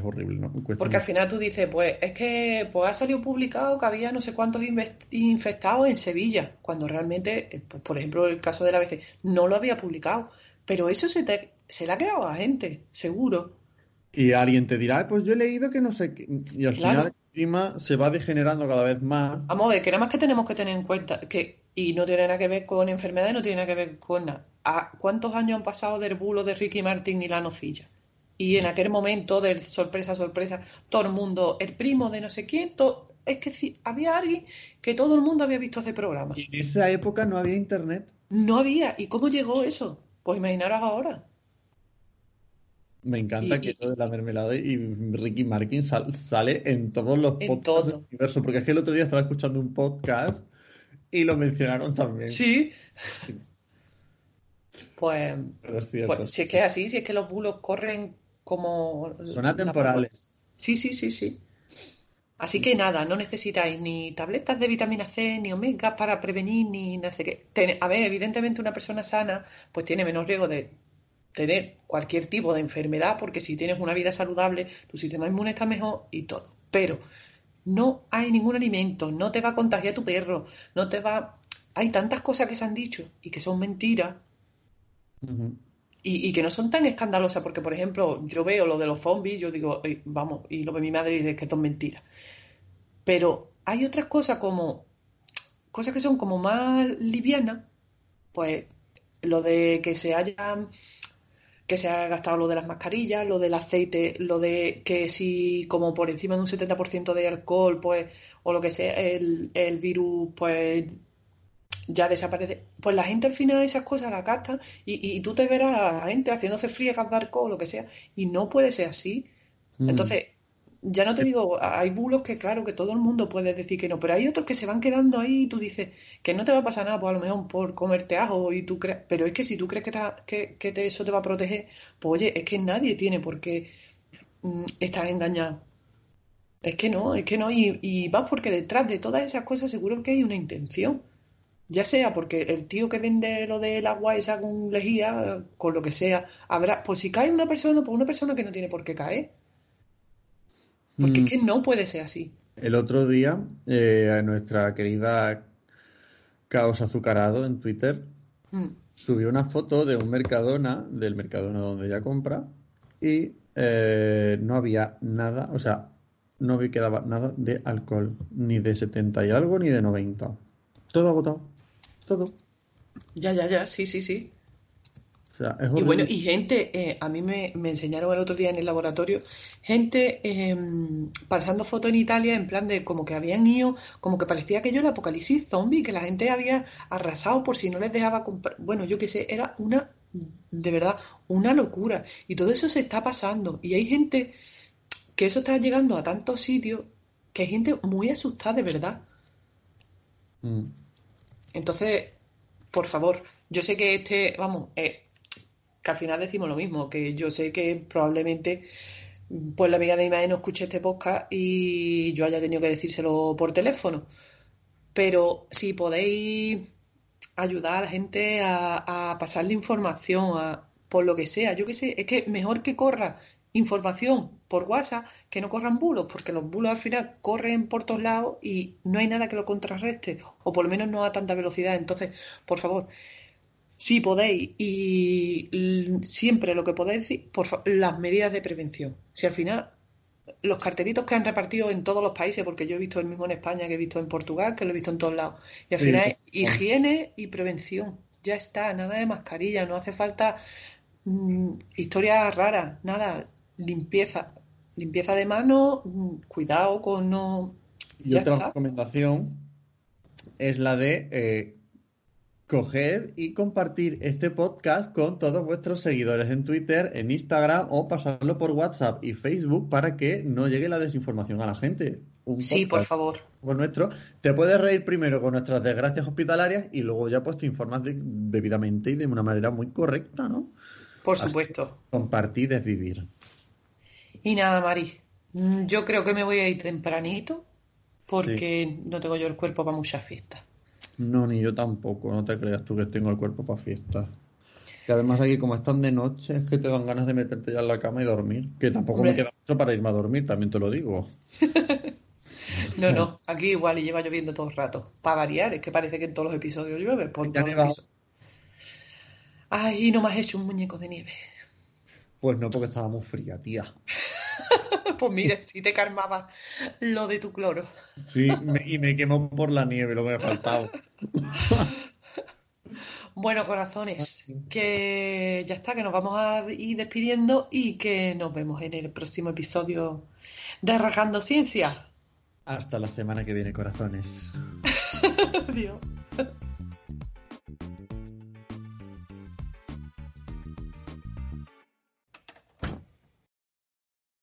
horrible, ¿no? Porque al final tú dices, pues es que pues ha salido publicado que había no sé cuántos infectados en Sevilla, cuando realmente, eh, pues, por ejemplo, el caso de la ABC, no lo había publicado. Pero eso se, te, se le ha quedado a la gente, seguro. Y alguien te dirá, pues yo he leído que no sé qué. Y al final encima se va degenerando cada vez más. Vamos a ver, que nada más que tenemos que tener en cuenta que, y no tiene nada que ver con enfermedades, no tiene nada que ver con nada. ¿Cuántos años han pasado del bulo de Ricky Martin y la nocilla? Y en aquel momento, de sorpresa, sorpresa, todo el mundo, el primo de no sé quién, es que había alguien que todo el mundo había visto ese programa. Y en esa época no había internet. No había. ¿Y cómo llegó eso? Pues imaginaros ahora. Me encanta que todo de la mermelada y Ricky Martin sale en todos los podcasts del universo. Porque es que el otro día estaba escuchando un podcast y lo mencionaron también. Sí. Pues, pues, si es que es así, si es que los bulos corren como... Son atemporales. Sí, sí, sí, sí. Así que nada, no necesitáis ni tabletas de vitamina C, ni omega para prevenir, ni no sé qué. a ver, evidentemente una persona sana pues tiene menos riesgo de tener cualquier tipo de enfermedad, porque si tienes una vida saludable, tu sistema inmune está mejor y todo. Pero no hay ningún alimento, no te va a contagiar tu perro, no te va... Hay tantas cosas que se han dicho y que son mentiras y, que no son tan escandalosas, porque por ejemplo, yo veo lo de los zombies, yo digo, vamos, y lo ve mi madre y dice que esto es mentira. Pero hay otras cosas como, cosas que son como más livianas, pues lo de que se haya que se haya gastado lo de las mascarillas, lo del aceite, lo de que si como por encima de un 70% de alcohol, pues, o lo que sea, el, el virus, pues ya desaparece. Pues la gente al final esas cosas la capta y, y tú te verás a gente haciéndose friegas de o lo que sea, y no puede ser así. Mm. Entonces, ya no te digo, hay bulos que claro que todo el mundo puede decir que no, pero hay otros que se van quedando ahí y tú dices que no te va a pasar nada, pues a lo mejor por comerte ajo y tú crees, pero es que si tú crees que, que, eso te va a proteger, pues oye, es que nadie tiene por qué mm, estar engañado. Es que no, es que no, y, y vas porque detrás de todas esas cosas seguro que hay una intención. Ya sea porque el tío que vende lo del agua esa con lejía, con lo que sea, habrá, pues si cae una persona, pues una persona que no tiene por qué caer. Porque es mm. que no puede ser así. El otro día, eh, a nuestra querida Caos Azucarado en Twitter mm. subió una foto de un Mercadona, del Mercadona donde ella compra, y eh, no había nada, o sea, no vi quedaba nada de alcohol, ni de 70 y algo, ni de 90. Todo agotado todo. Ya, ya, ya, sí, sí, sí. y bueno, y gente, eh, a mí me, enseñaron el otro día en el laboratorio, gente em, pasando fotos en Italia en plan de como que habían ido, como que parecía que yo el apocalipsis zombie, que la gente había arrasado por si no les dejaba comprar. Bueno, yo qué sé, era una, de verdad, una locura. Y todo eso se está pasando. Y hay gente que eso está llegando a tantos sitios que hay gente muy asustada, de verdad. Mm. Entonces, por favor, yo sé que este, vamos, eh, que al final decimos lo mismo, que yo sé que probablemente pues la amiga de mi no escuche este podcast y yo haya tenido que decírselo por teléfono. Pero si podéis ayudar a la gente a, a pasarle información, a, por lo que sea, yo qué sé, es que mejor que corra información por WhatsApp que no corran bulos, porque los bulos al final corren por todos lados y no hay nada que lo contrarreste, o por lo menos no a tanta velocidad. Entonces, por favor, si podéis y siempre lo que podéis decir, por las medidas de prevención. Si al final los cartelitos que han repartido en todos los países, porque yo he visto el mismo en España que he visto en Portugal, que lo he visto en todos lados, y al final es higiene y prevención. Ya está, nada de mascarilla, no hace falta mm, historias raras, nada, limpieza, limpieza de mano, cuidado con no. Y otra recomendación es la de eh, coged y compartir este podcast con todos vuestros seguidores en Twitter, en Instagram o pasarlo por WhatsApp y Facebook para que no llegue la desinformación a la gente. sí, por favor. Por nuestro. Te puedes reír primero con nuestras desgracias hospitalarias y luego ya pues te informas debidamente y de una manera muy correcta, ¿no? Por supuesto. compartir es vivir. Y nada, Mari. Mm, yo creo que me voy a ir tempranito porque no tengo yo el cuerpo para muchas fiestas. No, ni yo tampoco, no te creas tú que tengo el cuerpo para fiestas. Que además aquí como están de noche es que te dan ganas de meterte ya en la cama y dormir. Que tampoco me queda mucho para irme a dormir, también te lo digo. no, no, aquí igual y lleva lloviendo todo el rato. Para variar, es que parece que en todos los episodios llueve. Por todos Ay, no me has hecho un muñeco de nieve. Pues no, porque estaba muy fría, tía. pues mire, si te calmaba lo de tu cloro. Sí, y me quemó por la nieve, lo que me ha faltado. Bueno, corazones, que ya está, que nos vamos a ir despidiendo y que nos vemos en el próximo episodio de Rajando Ciencia. Hasta la semana que viene, corazones. Adiós.